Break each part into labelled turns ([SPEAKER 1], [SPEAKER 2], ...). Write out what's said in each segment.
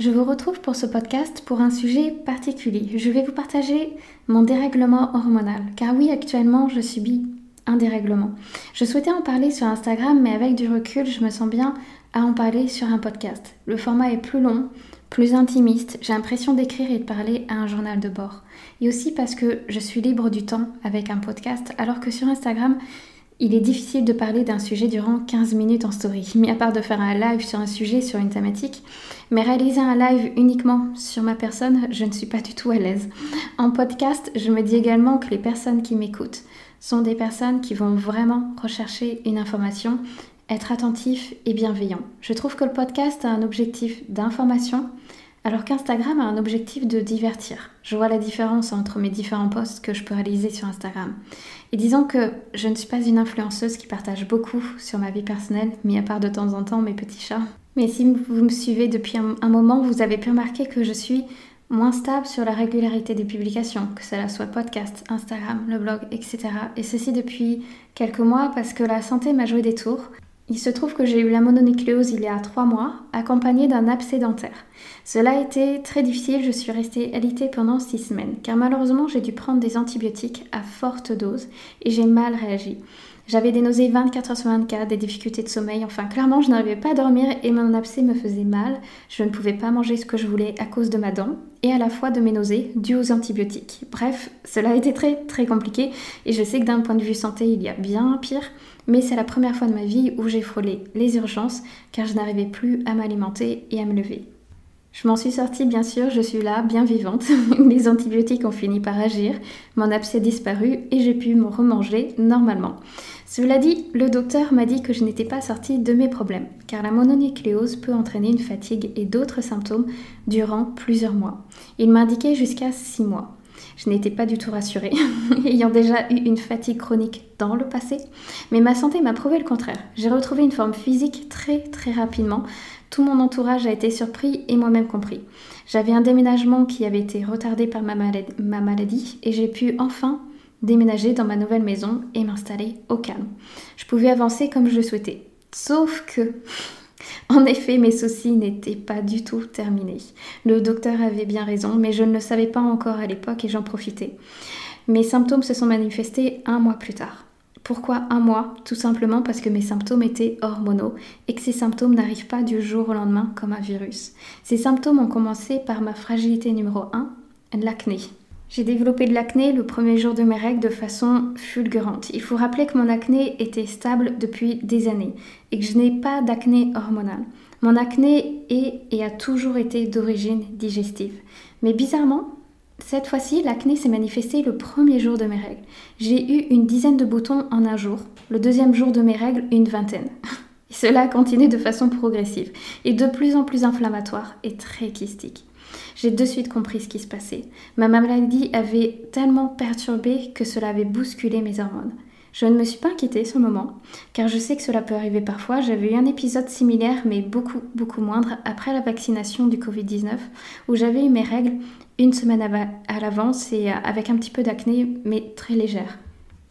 [SPEAKER 1] Je vous retrouve pour ce podcast pour un sujet particulier. Je vais vous partager mon dérèglement hormonal. Car oui, actuellement, je subis un dérèglement. Je souhaitais en parler sur Instagram, mais avec du recul, je me sens bien à en parler sur un podcast. Le format est plus long, plus intimiste. J'ai l'impression d'écrire et de parler à un journal de bord. Et aussi parce que je suis libre du temps avec un podcast, alors que sur Instagram, il est difficile de parler d'un sujet durant 15 minutes en story, mis à part de faire un live sur un sujet, sur une thématique. Mais réaliser un live uniquement sur ma personne, je ne suis pas du tout à l'aise. En podcast, je me dis également que les personnes qui m'écoutent sont des personnes qui vont vraiment rechercher une information, être attentifs et bienveillants. Je trouve que le podcast a un objectif d'information, alors qu'Instagram a un objectif de divertir. Je vois la différence entre mes différents posts que je peux réaliser sur Instagram. Et disons que je ne suis pas une influenceuse qui partage beaucoup sur ma vie personnelle, mis à part de temps en temps mes petits chats. Mais si vous me suivez depuis un, moment, vous avez pu remarquer que je suis moins stable sur la régularité des publications, que cela soit podcast, Instagram, le blog, etc. Et ceci depuis quelques mois parce que la santé m'a joué des tours. Il se trouve que j'ai eu la mononucléose il y a trois mois, accompagnée d'un abcès dentaire. Cela a été très difficile, je suis restée alitée pendant six semaines, car malheureusement j'ai dû prendre des antibiotiques à forte dose et j'ai mal réagi. J'avais des nausées 24 heures sur 24, des difficultés de sommeil, enfin clairement je n'arrivais pas à dormir et mon abcès me faisait mal. Je ne pouvais pas manger ce que je voulais à cause de ma dent et à la fois de mes nausées dues aux antibiotiques. Bref, cela a été très très compliqué et je sais que d'un point de vue santé il y a bien pire, mais c'est la première fois de ma vie où j'ai frôlé les urgences car je n'arrivais plus à m'alimenter et à me lever. Je m'en suis sortie, bien sûr, je suis là, bien vivante. Les antibiotiques ont fini par agir, mon abcès a disparu et j'ai pu me remanger normalement. Cela dit, le docteur m'a dit que je n'étais pas sortie de mes problèmes, car la mononucléose peut entraîner une fatigue et d'autres symptômes durant plusieurs mois. Il m'a indiqué jusqu'à 6 mois. Je n'étais pas du tout rassurée, ayant déjà eu une fatigue chronique dans le passé, mais ma santé m'a prouvé le contraire. J'ai retrouvé une forme physique très très rapidement. Tout mon entourage a été surpris et moi-même compris. J'avais un déménagement qui avait été retardé par ma maladie et j'ai pu enfin déménager dans ma nouvelle maison et m'installer au calme. Je pouvais avancer comme je le souhaitais. Sauf que, en effet, mes soucis n'étaient pas du tout terminés. Le docteur avait bien raison, mais je ne le savais pas encore à l'époque et j'en profitais. Mes symptômes se sont manifestés un mois plus tard. Pourquoi un mois? Tout simplement parce que mes symptômes étaient hormonaux et que ces symptômes n'arrivent pas du jour au lendemain comme un virus. Ces symptômes ont commencé par ma fragilité numéro 1, l'acné. J'ai développé de l'acné le premier jour de mes règles de façon fulgurante. Il faut rappeler que mon acné était stable depuis des années et que je n'ai pas d'acné hormonal. Mon acné est et a toujours été d'origine digestive. Mais bizarrement, cette fois-ci, l'acné s'est manifesté le premier jour de mes règles. J'ai eu une dizaine de boutons en un jour. Le deuxième jour de mes règles, une vingtaine. cela a continué de façon progressive et de plus en plus inflammatoire et très kystique. J'ai de suite compris ce qui se passait. Ma maladie avait tellement perturbé que cela avait bousculé mes hormones. Je ne me suis pas inquiétée ce moment, car je sais que cela peut arriver parfois. J'avais eu un épisode similaire, mais beaucoup, beaucoup moindre, après la vaccination du Covid-19, où j'avais eu mes règles une semaine à l'avance et avec un petit peu d'acné, mais très légère.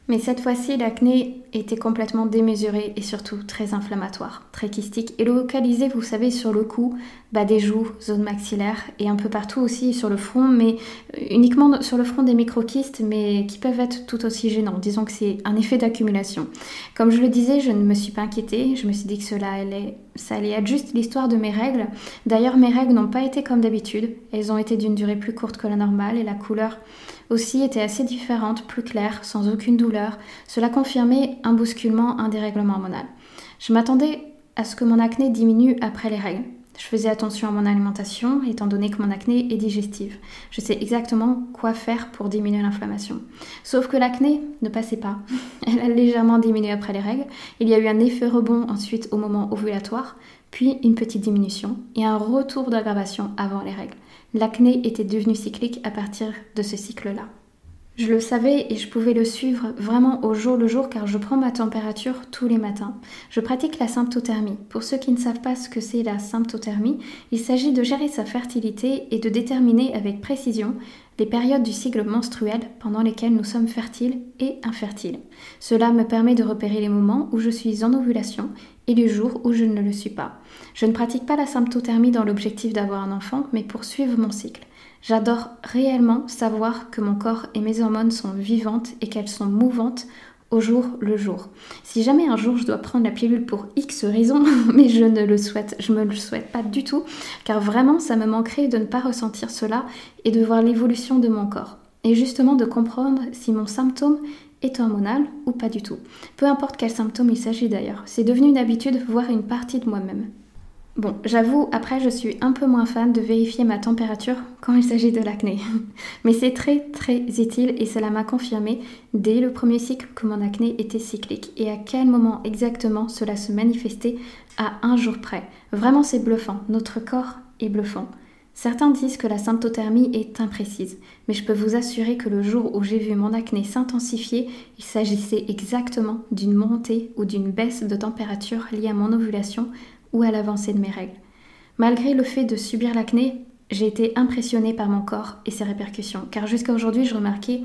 [SPEAKER 1] Mais cette fois-ci, l'acné était complètement démesuré et surtout très inflammatoire, très kystique et localisé, vous savez, sur le cou, bas des joues, zone maxillaire et un peu partout aussi sur le front, mais euh, uniquement sur le front des microkystes, mais qui peuvent être tout aussi gênants. Disons que c'est un effet d'accumulation. Comme je le disais, je ne me suis pas inquiétée, je me suis dit que cela allait, ça allait être juste l'histoire de mes règles. D'ailleurs, mes règles n'ont pas été comme d'habitude, elles ont été d'une durée plus courte que la normale et la couleur aussi était assez différente, plus claire, sans aucune douleur. Cela confirmait un bousculement, un dérèglement hormonal. Je m'attendais à ce que mon acné diminue après les règles. Je faisais attention à mon alimentation, étant donné que mon acné est digestive. Je sais exactement quoi faire pour diminuer l'inflammation. Sauf que l'acné ne passait pas. Elle a légèrement diminué après les règles. Il y a eu un effet rebond ensuite au moment ovulatoire, puis une petite diminution et un retour d'aggravation avant les règles. L'acné était devenu cyclique à partir de ce cycle-là. Je le savais et je pouvais le suivre vraiment au jour le jour car je prends ma température tous les matins. Je pratique la symptothermie. Pour ceux qui ne savent pas ce que c'est la symptothermie, il s'agit de gérer sa fertilité et de déterminer avec précision les périodes du cycle menstruel pendant lesquelles nous sommes fertiles et infertiles. Cela me permet de repérer les moments où je suis en ovulation et les jours où je ne le suis pas. Je ne pratique pas la symptothermie dans l'objectif d'avoir un enfant, mais pour suivre mon cycle. J'adore réellement savoir que mon corps et mes hormones sont vivantes et qu'elles sont mouvantes au jour le jour. Si jamais un jour je dois prendre la pilule pour X raisons, mais je ne le souhaite, je me le souhaite pas du tout, car vraiment ça me manquerait de ne pas ressentir cela et de voir l'évolution de mon corps. Et justement de comprendre si mon symptôme est hormonal ou pas du tout. Peu importe quel symptôme il s'agit d'ailleurs, c'est devenu une habitude, voire une partie de moi-même. Bon, j'avoue, après, je suis un peu moins fan de vérifier ma température quand il s'agit de l'acné. Mais c'est très très utile et cela m'a confirmé dès le premier cycle que mon acné était cyclique et à quel moment exactement cela se manifestait à un jour près. Vraiment, c'est bluffant. Notre corps est bluffant. Certains disent que la symptothermie est imprécise, mais je peux vous assurer que le jour où j'ai vu mon acné s'intensifier, il s'agissait exactement d'une montée ou d'une baisse de température liée à mon ovulation ou à l'avancée de mes règles. Malgré le fait de subir l'acné, j'ai été impressionnée par mon corps et ses répercussions, car jusqu'à aujourd'hui, je remarquais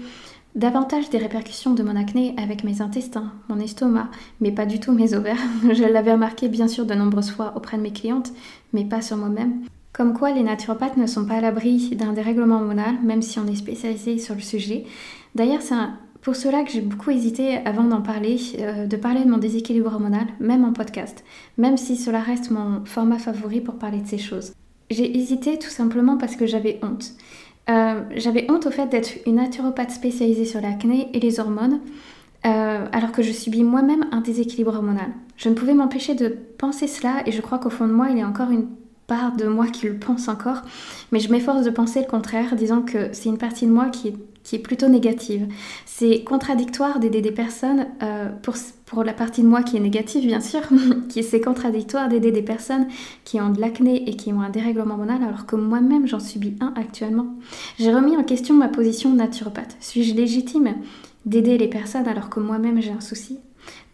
[SPEAKER 1] davantage des répercussions de mon acné avec mes intestins, mon estomac, mais pas du tout mes ovaires. je l'avais remarqué bien sûr de nombreuses fois auprès de mes clientes, mais pas sur moi-même. Comme quoi les naturopathes ne sont pas à l'abri d'un dérèglement hormonal, même si on est spécialisé sur le sujet. D'ailleurs, c'est un, pour cela que j'ai beaucoup hésité avant d'en parler, euh, de parler de mon déséquilibre hormonal, même en podcast, même si cela reste mon format favori pour parler de ces choses. J'ai hésité tout simplement parce que j'avais honte. Euh, j'avais honte au fait d'être une naturopathe spécialisée sur l'acné et les hormones, euh, alors que je subis moi-même un déséquilibre hormonal. Je ne pouvais m'empêcher de penser cela et je crois qu'au fond de moi, il y a encore une part de moi qui le pense encore, mais je m'efforce de penser le contraire, disant que c'est une partie de moi qui est plutôt négative. C'est contradictoire d'aider des personnes, euh, pour, pour la partie de moi qui est négative bien sûr, c'est contradictoire d'aider des personnes qui ont de l'acné et qui ont un dérèglement hormonal alors que moi-même j'en subis un actuellement. J'ai remis en question ma position naturopathe. Suis-je légitime d'aider les personnes alors que moi-même j'ai un souci?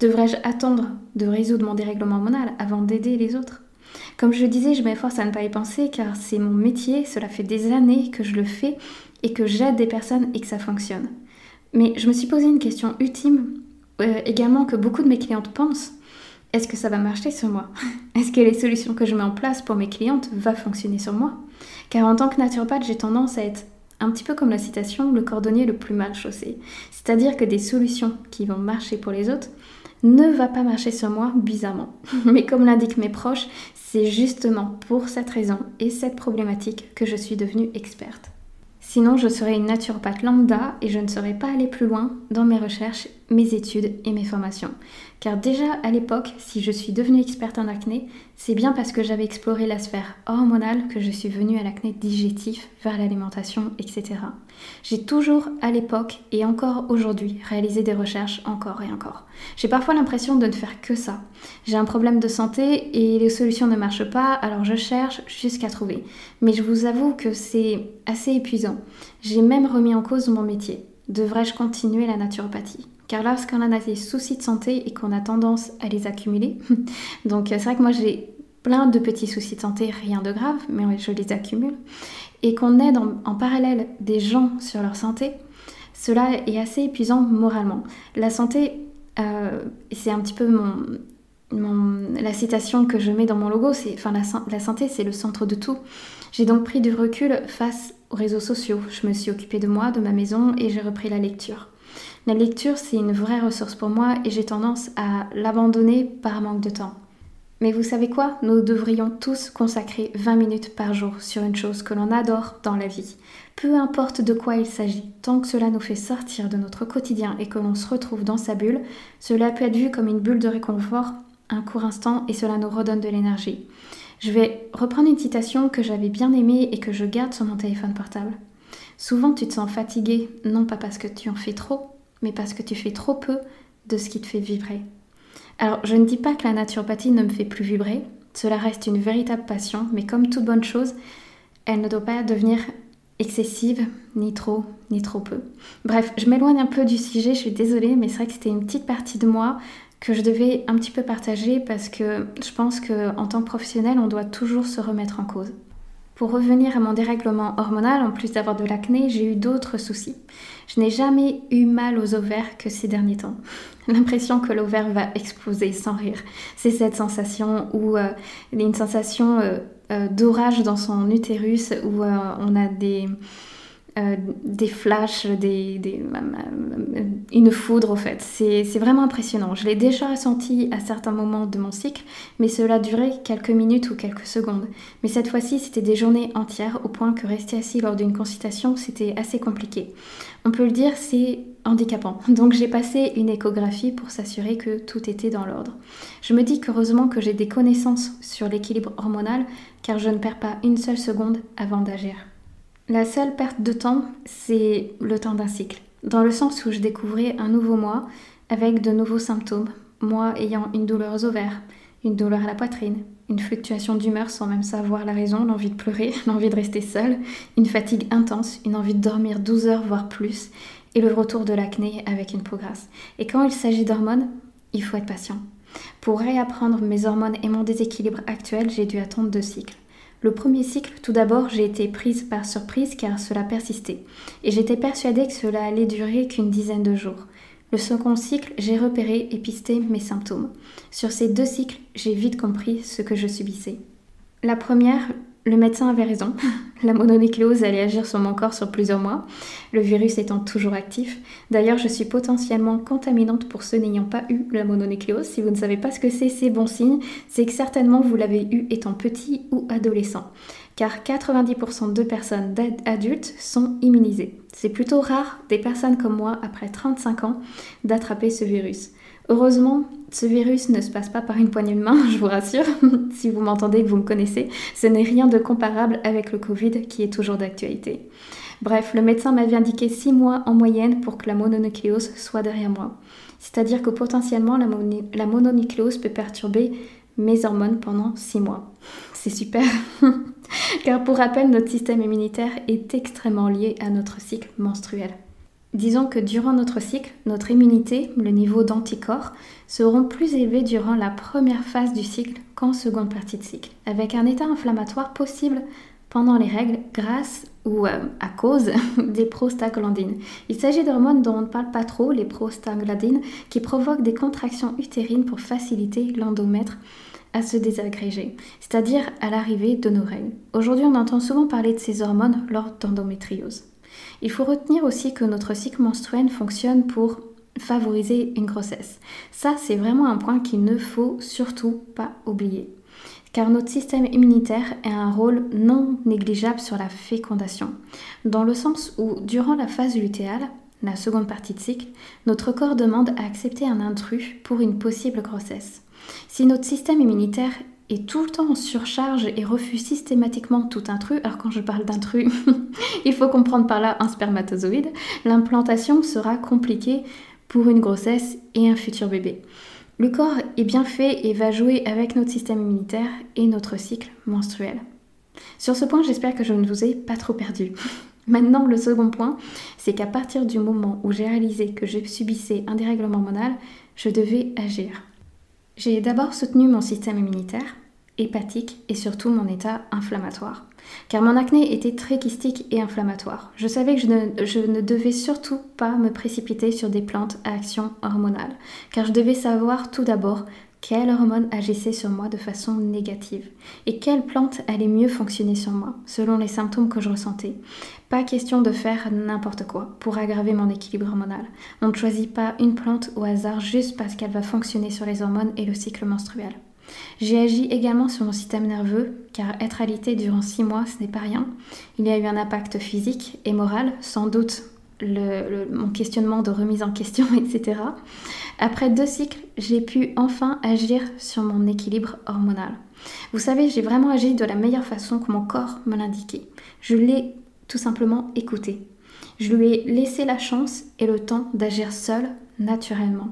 [SPEAKER 1] Devrais-je attendre de résoudre mon dérèglement hormonal avant d'aider les autres? Comme je le disais, je m'efforce à ne pas y penser car c'est mon métier, cela fait des années que je le fais et que j'aide des personnes et que ça fonctionne. Mais je me suis posé une question ultime, euh, également que beaucoup de mes clientes pensent. Est-ce que ça va marcher sur moi? Est-ce que les solutions que je mets en place pour mes clientes vont fonctionner sur moi? Car en tant que naturopathe, j'ai tendance à être un petit peu comme la citation, le cordonnier le plus mal chaussé. C'est-à-dire que des solutions qui vont marcher pour les autres ne va pas marcher sur moi bizarrement. Mais comme l'indiquent mes proches, c'est justement pour cette raison et cette problématique que je suis devenue experte. Sinon, je serais une naturopathe lambda et je ne serais pas allée plus loin dans mes recherches, mes études et mes formations. Car déjà à l'époque, si je suis devenue experte en acné, c'est bien parce que j'avais exploré la sphère hormonale que je suis venue à l'acné digestif, vers l'alimentation, etc. J'ai toujours à l'époque et encore aujourd'hui réalisé des recherches encore et encore. J'ai parfois l'impression de ne faire que ça. J'ai un problème de santé et les solutions ne marchent pas, alors je cherche jusqu'à trouver. Mais je vous avoue que c'est assez épuisant. J'ai même remis en cause mon métier. Devrais-je continuer la naturopathie? Car lorsqu'on a des soucis de santé et qu'on a tendance à les accumuler, donc c'est vrai que moi j'ai plein de petits soucis de santé, rien de grave, mais je les accumule, et qu'on aide en, parallèle des gens sur leur santé, cela est assez épuisant moralement. La santé, euh, c'est un petit peu la citation que je mets dans mon logo, c'est enfin la, la santé c'est le centre de tout. J'ai donc pris du recul face aux réseaux sociaux. Je me suis occupée de moi, de ma maison et j'ai repris la lecture. La lecture, c'est une vraie ressource pour moi et j'ai tendance à l'abandonner par manque de temps. Mais vous savez quoi? Nous devrions tous consacrer 20 minutes par jour sur une chose que l'on adore dans la vie. Peu importe de quoi il s'agit, tant que cela nous fait sortir de notre quotidien et que l'on se retrouve dans sa bulle, cela peut être vu comme une bulle de réconfort, un court instant, et cela nous redonne de l'énergie. Je vais reprendre une citation que j'avais bien aimée et que je garde sur mon téléphone portable. Souvent tu te sens fatigué, non pas parce que tu en fais trop, mais parce que tu fais trop peu de ce qui te fait vibrer. Alors, je ne dis pas que la naturopathie ne me fait plus vibrer, cela reste une véritable passion, mais comme toute bonne chose, elle ne doit pas devenir excessive, ni trop, ni trop peu. Bref, je m'éloigne un peu du sujet, je suis désolée, mais c'est vrai que c'était une petite partie de moi que je devais un petit peu partager parce que je pense qu'en tant que professionnel, on doit toujours se remettre en cause. Pour revenir à mon dérèglement hormonal, en plus d'avoir de l'acné, j'ai eu d'autres soucis. Je n'ai jamais eu mal aux ovaires que ces derniers temps. L'impression que l'ovaire va exploser sans rire. C'est cette sensation où euh, il y a une sensation euh, euh, d'orage dans son utérus où on a des euh, des flashs, des, une foudre au fait. C'est vraiment impressionnant. Je l'ai déjà ressenti à certains moments de mon cycle, mais cela durait quelques minutes ou quelques secondes. Mais cette fois-ci, c'était des journées entières, au point que rester assis lors d'une consultation, c'était assez compliqué. On peut le dire, c'est handicapant. Donc j'ai passé une échographie pour s'assurer que tout était dans l'ordre. Je me dis qu'heureusement que j'ai des connaissances sur l'équilibre hormonal, car je ne perds pas une seule seconde avant d'agir. La seule perte de temps, c'est le temps d'un cycle, dans le sens où je découvrais un nouveau moi avec de nouveaux symptômes, moi ayant une douleur aux ovaires, une douleur à la poitrine, une fluctuation d'humeur sans même savoir la raison, l'envie de pleurer, l'envie de rester seule, une fatigue intense, une envie de dormir 12 heures voire plus, et le retour de l'acné avec une peau grasse. Et quand il s'agit d'hormones, il faut être patient. Pour réapprendre mes hormones et mon déséquilibre actuel, j'ai dû attendre deux cycles. Le premier cycle, tout d'abord, j'ai été prise par surprise car cela persistait, et j'étais persuadée que cela allait durer qu'une dizaine de jours. Le second cycle, j'ai repéré et pisté mes symptômes. Sur ces deux cycles, j'ai vite compris ce que je subissais. La première, le médecin avait raison. La mononucléose allait agir sur mon corps sur plusieurs mois, le virus étant toujours actif. D'ailleurs, je suis potentiellement contaminante pour ceux n'ayant pas eu la mononucléose. Si vous ne savez pas ce que c'est, c'est bon signe. C'est que certainement vous l'avez eu étant petit ou adolescent. Car 90% de personnes adultes sont immunisées. C'est plutôt rare des personnes comme moi, après 35 ans, d'attraper ce virus. Heureusement, ce virus ne se passe pas par une poignée de main, je vous rassure. si vous m'entendez que vous me connaissez, ce n'est rien de comparable avec le Covid qui est toujours d'actualité. Bref, le médecin m'avait indiqué 6 mois en moyenne pour que la mononucléose soit derrière moi. C'est-à-dire que potentiellement la, la mononucléose peut perturber mes hormones pendant 6 mois. C'est super. Car pour rappel, notre système immunitaire est extrêmement lié à notre cycle menstruel. Disons que durant notre cycle, notre immunité, le niveau d'anticorps, seront plus élevés durant la première phase du cycle qu'en seconde partie de cycle, avec un état inflammatoire possible pendant les règles grâce ou euh, à cause des prostaglandines. Il s'agit d'hormones dont on ne parle pas trop, les prostaglandines, qui provoquent des contractions utérines pour faciliter l'endomètre à se désagréger, c'est-à-dire à l'arrivée de nos règles. Aujourd'hui, on entend souvent parler de ces hormones lors d'endométriose. Il faut retenir aussi que notre cycle menstruel fonctionne pour favoriser une grossesse. Ça, c'est vraiment un point qu'il ne faut surtout pas oublier. Car notre système immunitaire a un rôle non négligeable sur la fécondation, dans le sens où, durant la phase lutéale, la seconde partie de cycle, notre corps demande à accepter un intrus pour une possible grossesse. Si notre système immunitaire est tout le temps en surcharge et refuse systématiquement tout intrus. Alors quand je parle d'intrus, il faut comprendre par là un spermatozoïde. L'implantation sera compliquée pour une grossesse et un futur bébé. Le corps est bien fait et va jouer avec notre système immunitaire et notre cycle menstruel. Sur ce point, j'espère que je ne vous ai pas trop perdu. Maintenant, le second point, c'est qu'à partir du moment où j'ai réalisé que je subissais un dérèglement hormonal, je devais agir. J'ai d'abord soutenu mon système immunitaire, hépatique et surtout mon état inflammatoire. Car mon acné était très kystique et inflammatoire. Je savais que je ne, devais surtout pas me précipiter sur des plantes à action hormonale, car je devais savoir tout d'abord quelle hormone agissait sur moi de façon négative et quelle plante allait mieux fonctionner sur moi selon les symptômes que je ressentais. Pas question de faire n'importe quoi pour aggraver mon équilibre hormonal. On ne choisit pas une plante au hasard juste parce qu'elle va fonctionner sur les hormones et le cycle menstruel. J'ai agi également sur mon système nerveux, car être alité durant six mois, ce n'est pas rien. Il y a eu un impact physique et moral, sans doute mon questionnement de remise en question, etc. Après deux cycles, j'ai pu enfin agir sur mon équilibre hormonal. Vous savez, j'ai vraiment agi de la meilleure façon que mon corps me l'indiquait. Je l'ai tout simplement écouté. Je lui ai laissé la chance et le temps d'agir seul, naturellement.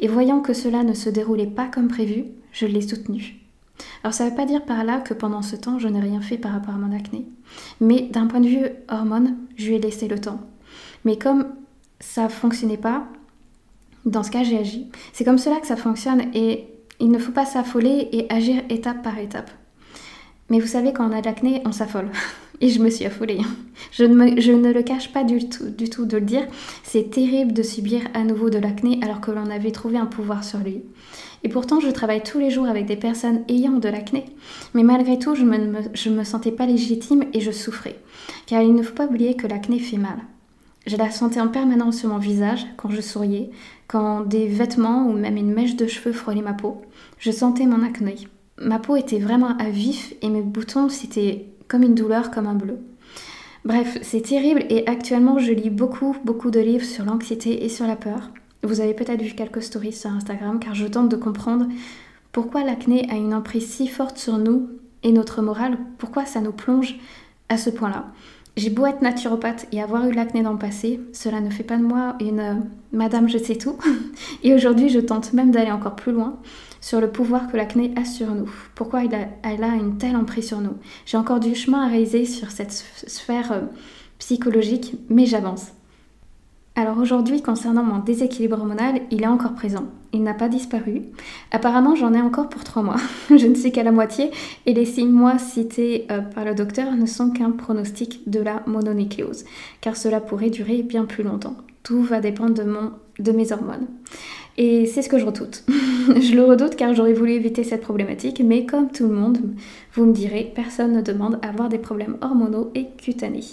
[SPEAKER 1] Et voyant que cela ne se déroulait pas comme prévu, je l'ai soutenu. Alors ça ne veut pas dire par là que pendant ce temps, je n'ai rien fait par rapport à mon acné. Mais d'un point de vue hormone, je lui ai laissé le temps. Mais comme ça ne fonctionnait pas, dans ce cas, j'ai agi. C'est comme cela que ça fonctionne et il ne faut pas s'affoler et agir étape par étape. Mais vous savez, quand on a de l'acné, on s'affole. Et je me suis affolée. Je ne, le cache pas du tout, du tout de le dire. C'est terrible de subir à nouveau de l'acné alors que l'on avait trouvé un pouvoir sur lui. Et pourtant, je travaille tous les jours avec des personnes ayant de l'acné. Mais malgré tout, je ne me, me sentais pas légitime et je souffrais. Car il ne faut pas oublier que l'acné fait mal. Je la sentais en permanence sur mon visage quand je souriais, quand des vêtements ou même une mèche de cheveux frôlaient ma peau. Je sentais mon acné. Ma peau était vraiment à vif et mes boutons, c'était comme une douleur, comme un bleu. Bref, c'est terrible et actuellement je lis beaucoup, beaucoup de livres sur l'anxiété et sur la peur. Vous avez peut-être vu quelques stories sur Instagram car je tente de comprendre pourquoi l'acné a une emprise si forte sur nous et notre morale, pourquoi ça nous plonge à ce point-là. J'ai beau être naturopathe et avoir eu l'acné dans le passé, cela ne fait pas de moi une euh, madame je sais tout. et aujourd'hui, je tente même d'aller encore plus loin sur le pouvoir que l'acné a sur nous. Pourquoi elle a, une telle emprise sur nous? J'ai encore du chemin à réaliser sur cette sphère euh, psychologique, mais j'avance. Alors aujourd'hui, concernant mon déséquilibre hormonal, il est encore présent. Il n'a pas disparu. Apparemment, j'en ai encore pour trois mois. Je ne suis qu'à la moitié et les six mois cités euh, par le docteur ne sont qu'un pronostic de la mononucléose, car cela pourrait durer bien plus longtemps. Tout va dépendre de mes hormones. Et c'est ce que je redoute. je le redoute car j'aurais voulu éviter cette problématique, mais comme tout le monde, vous me direz, personne ne demande à avoir des problèmes hormonaux et cutanés.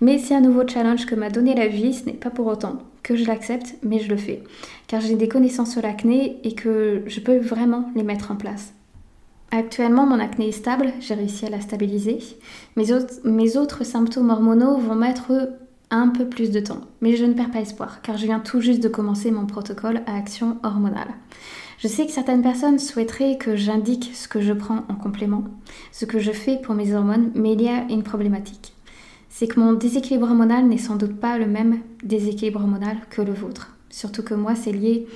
[SPEAKER 1] Mais c'est un nouveau challenge que m'a donné la vie, ce n'est pas pour autant que je l'accepte, mais je le fais. Car j'ai des connaissances sur l'acné et que je peux vraiment les mettre en place. Actuellement, mon acné est stable, j'ai réussi à la stabiliser. Mes autres, mes autres symptômes hormonaux vont mettre un peu plus de temps. Mais je ne perds pas espoir, car je viens tout juste de commencer mon protocole à action hormonale. Je sais que certaines personnes souhaiteraient que j'indique ce que je prends en complément, ce que je fais pour mes hormones, mais il y a une problématique c'est que mon déséquilibre hormonal n'est sans doute pas le même déséquilibre hormonal que le vôtre. Surtout que moi, c'est lié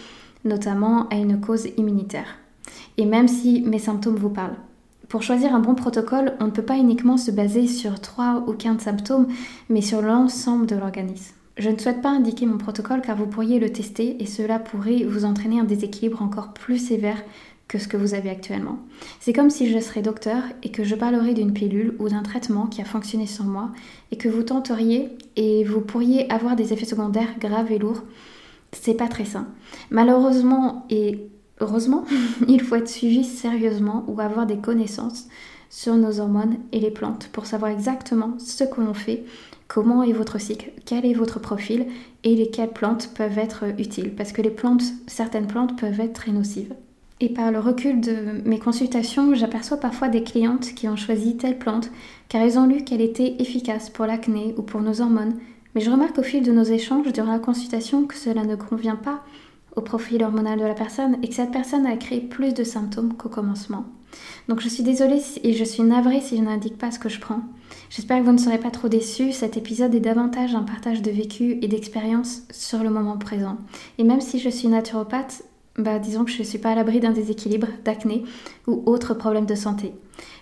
[SPEAKER 1] notamment à une cause immunitaire. Et même si mes symptômes vous parlent. Pour choisir un bon protocole, on ne peut pas uniquement se baser sur 3 ou 15 symptômes, mais sur l'ensemble de l'organisme. Je ne souhaite pas indiquer mon protocole car vous pourriez le tester et cela pourrait vous entraîner un déséquilibre encore plus sévère que ce que vous avez actuellement. C'est comme si je serais docteur et que je parlerais d'une pilule ou d'un traitement qui a fonctionné sur moi et que vous tenteriez et vous pourriez avoir des effets secondaires graves et lourds. C'est pas très sain. Malheureusement et heureusement, il faut être suivi sérieusement ou avoir des connaissances sur nos hormones et les plantes pour savoir exactement ce que l'on fait, comment est votre cycle, quel est votre profil et lesquelles plantes peuvent être utiles. Parce que certaines plantes peuvent être très nocives. Et par le recul de mes consultations, j'aperçois parfois des clientes qui ont choisi telle plante car elles ont lu qu'elle était efficace pour l'acné ou pour nos hormones. Mais je remarque au fil de nos échanges durant la consultation que cela ne convient pas au profil hormonal de la personne et que cette personne a créé plus de symptômes qu'au commencement. Donc je suis désolée et je suis navrée si je n'indique pas ce que je prends. J'espère que vous ne serez pas trop déçus. Cet épisode est davantage un partage de vécu et d'expérience sur le moment présent. Et même si je suis naturopathe, bah, disons que je ne suis pas à l'abri d'un déséquilibre, d'acné ou autre problème de santé.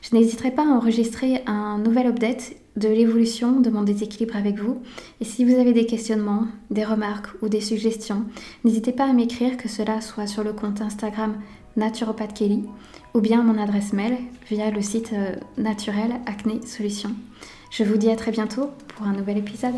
[SPEAKER 1] Je n'hésiterai pas à enregistrer un nouvel update de l'évolution de mon déséquilibre avec vous. Et si vous avez des questionnements, des remarques ou des suggestions, n'hésitez pas à m'écrire que cela soit sur le compte Instagram Naturopathe Kelly ou bien mon adresse mail via le site euh, naturel Acné Solutions. Je vous dis à très bientôt pour un nouvel épisode.